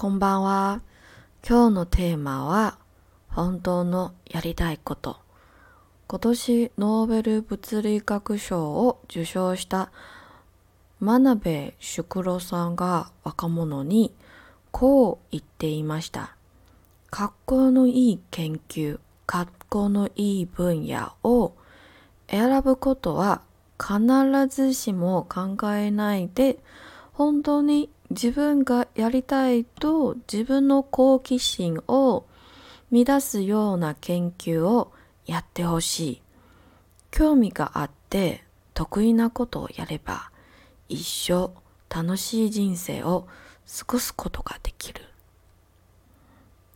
こんばんは。今日のテーマは本当のやりたいこと。今年ノーベル物理学賞を受賞した真鍋淑郎さんが若者にこう言っていました。格好のいい研究、格好のいい分野を選ぶことは必ずしも考えないで本当に自分がやりたいと自分の好奇心を乱すような研究をやってほしい。興味があって得意なことをやれば一生楽しい人生を過ごすことができる。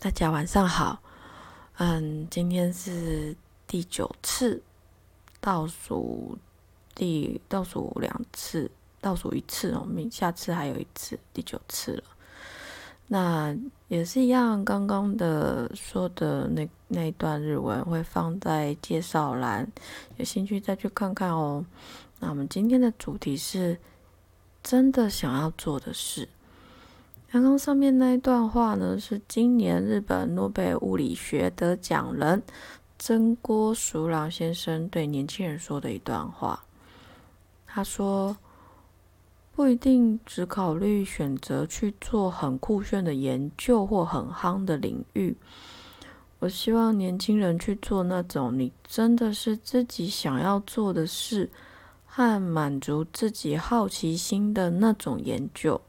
大家晚上好，嗯，今天是第九次倒数第倒数两次。倒数一次哦，明下次还有一次，第九次了。那也是一样，刚刚的说的那那一段日文会放在介绍栏，有兴趣再去看看哦。那我们今天的主题是真的想要做的事。刚刚上面那一段话呢，是今年日本诺贝尔物理学得奖人真锅淑郎先生对年轻人说的一段话。他说。不一定只考虑选择去做很酷炫的研究或很夯的领域。我希望年轻人去做那种你真的是自己想要做的事，和满足自己好奇心的那种研究。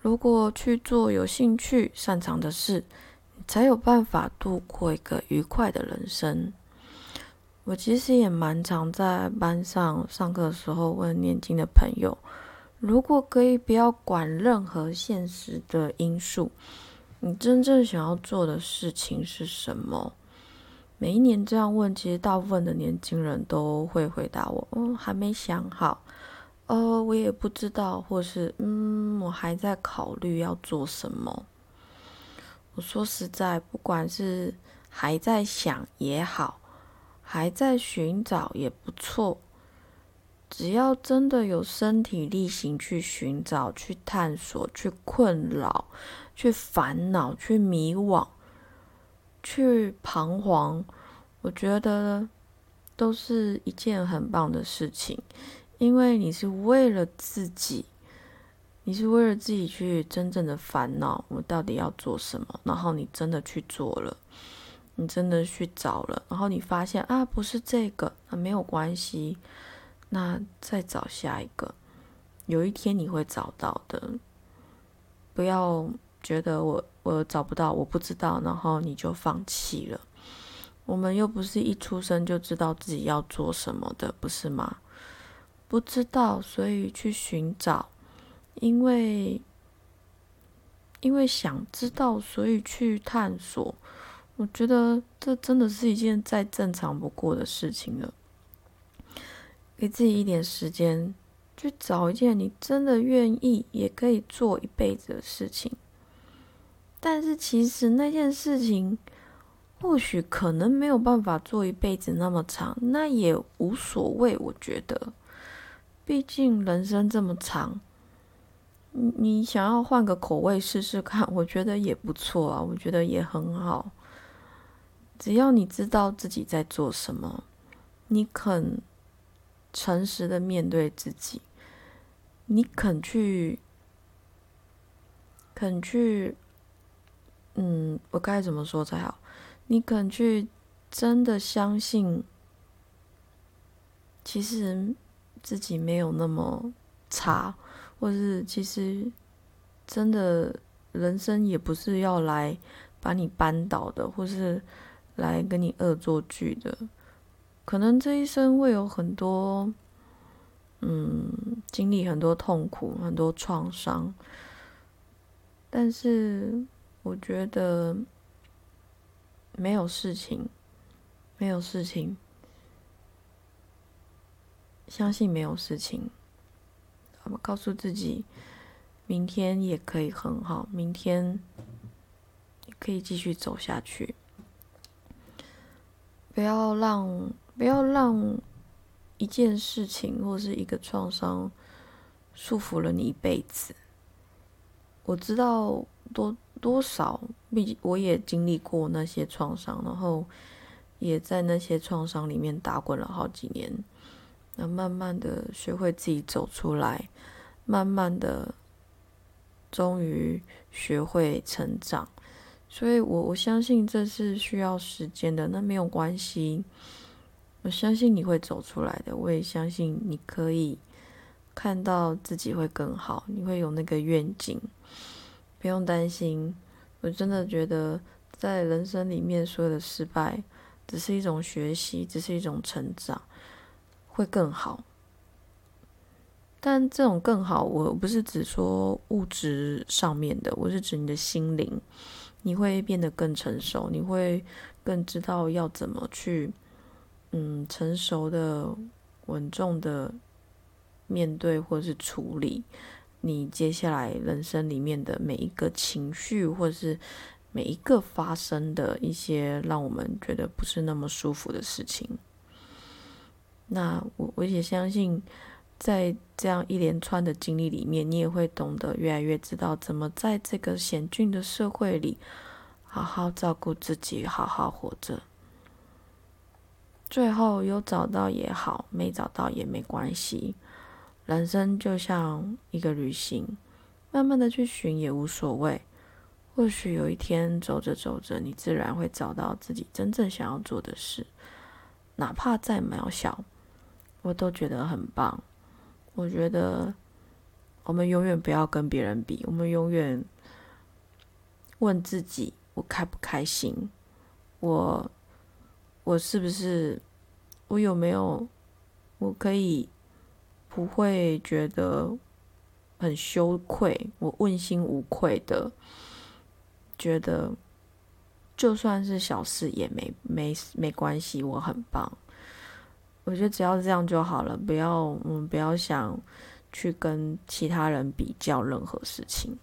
如果去做有兴趣、擅长的事，你才有办法度过一个愉快的人生。我其实也蛮常在班上上课的时候问年轻的朋友：如果可以不要管任何现实的因素，你真正想要做的事情是什么？每一年这样问，其实大部分的年轻人都会回答我：嗯，还没想好，呃，我也不知道，或是嗯，我还在考虑要做什么。我说实在，不管是还在想也好。还在寻找也不错，只要真的有身体力行去寻找、去探索、去困扰、去烦恼、去迷惘、去彷徨，我觉得都是一件很棒的事情，因为你是为了自己，你是为了自己去真正的烦恼，我到底要做什么，然后你真的去做了。你真的去找了，然后你发现啊，不是这个，那没有关系，那再找下一个，有一天你会找到的。不要觉得我我找不到，我不知道，然后你就放弃了。我们又不是一出生就知道自己要做什么的，不是吗？不知道，所以去寻找，因为因为想知道，所以去探索。我觉得这真的是一件再正常不过的事情了。给自己一点时间，去找一件你真的愿意也可以做一辈子的事情。但是其实那件事情，或许可能没有办法做一辈子那么长，那也无所谓。我觉得，毕竟人生这么长，你想要换个口味试试看，我觉得也不错啊。我觉得也很好。只要你知道自己在做什么，你肯诚实的面对自己，你肯去，肯去，嗯，我该怎么说才好？你肯去真的相信，其实自己没有那么差，或是其实真的人生也不是要来把你扳倒的，或是。来跟你恶作剧的，可能这一生会有很多，嗯，经历很多痛苦、很多创伤，但是我觉得没有事情，没有事情，相信没有事情，我们告诉自己，明天也可以很好，明天可以继续走下去。不要让不要让一件事情或是一个创伤束缚了你一辈子。我知道多多少，毕竟我也经历过那些创伤，然后也在那些创伤里面打滚了好几年，那慢慢的学会自己走出来，慢慢的，终于学会成长，所以我我相信这是需要时间的，那没有关系，我相信你会走出来的，我也相信你可以。看到自己会更好，你会有那个愿景，不用担心。我真的觉得，在人生里面，所有的失败只是一种学习，只是一种成长，会更好。但这种更好，我不是指说物质上面的，我是指你的心灵，你会变得更成熟，你会更知道要怎么去，嗯，成熟的、稳重的。面对或是处理你接下来人生里面的每一个情绪，或者是每一个发生的一些让我们觉得不是那么舒服的事情。那我我也相信，在这样一连串的经历里面，你也会懂得越来越知道怎么在这个险峻的社会里好好照顾自己，好好活着。最后有找到也好，没找到也没关系。人生就像一个旅行，慢慢的去寻也无所谓。或许有一天走着走着，你自然会找到自己真正想要做的事，哪怕再渺小，我都觉得很棒。我觉得我们永远不要跟别人比，我们永远问自己：我开不开心？我我是不是？我有没有？我可以。不会觉得很羞愧，我问心无愧的觉得，就算是小事也没没没关系，我很棒。我觉得只要这样就好了，不要嗯不要想去跟其他人比较任何事情，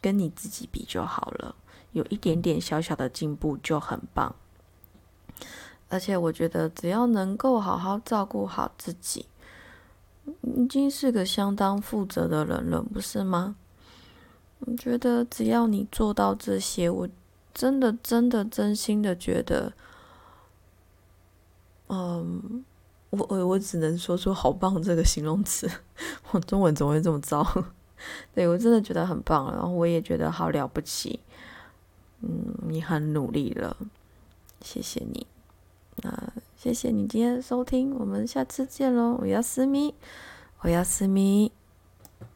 跟你自己比就好了。有一点点小小的进步就很棒。而且我觉得只要能够好好照顾好自己。已经是个相当负责的人了，不是吗？我觉得只要你做到这些，我真的、真的、真心的觉得，嗯，我我只能说出“好棒”这个形容词。我中文怎么会这么糟？对我真的觉得很棒，然后我也觉得好了不起。嗯，你很努力了，谢谢你。那。谢谢你今天收听，我们下次见喽！我要私密，我要私密。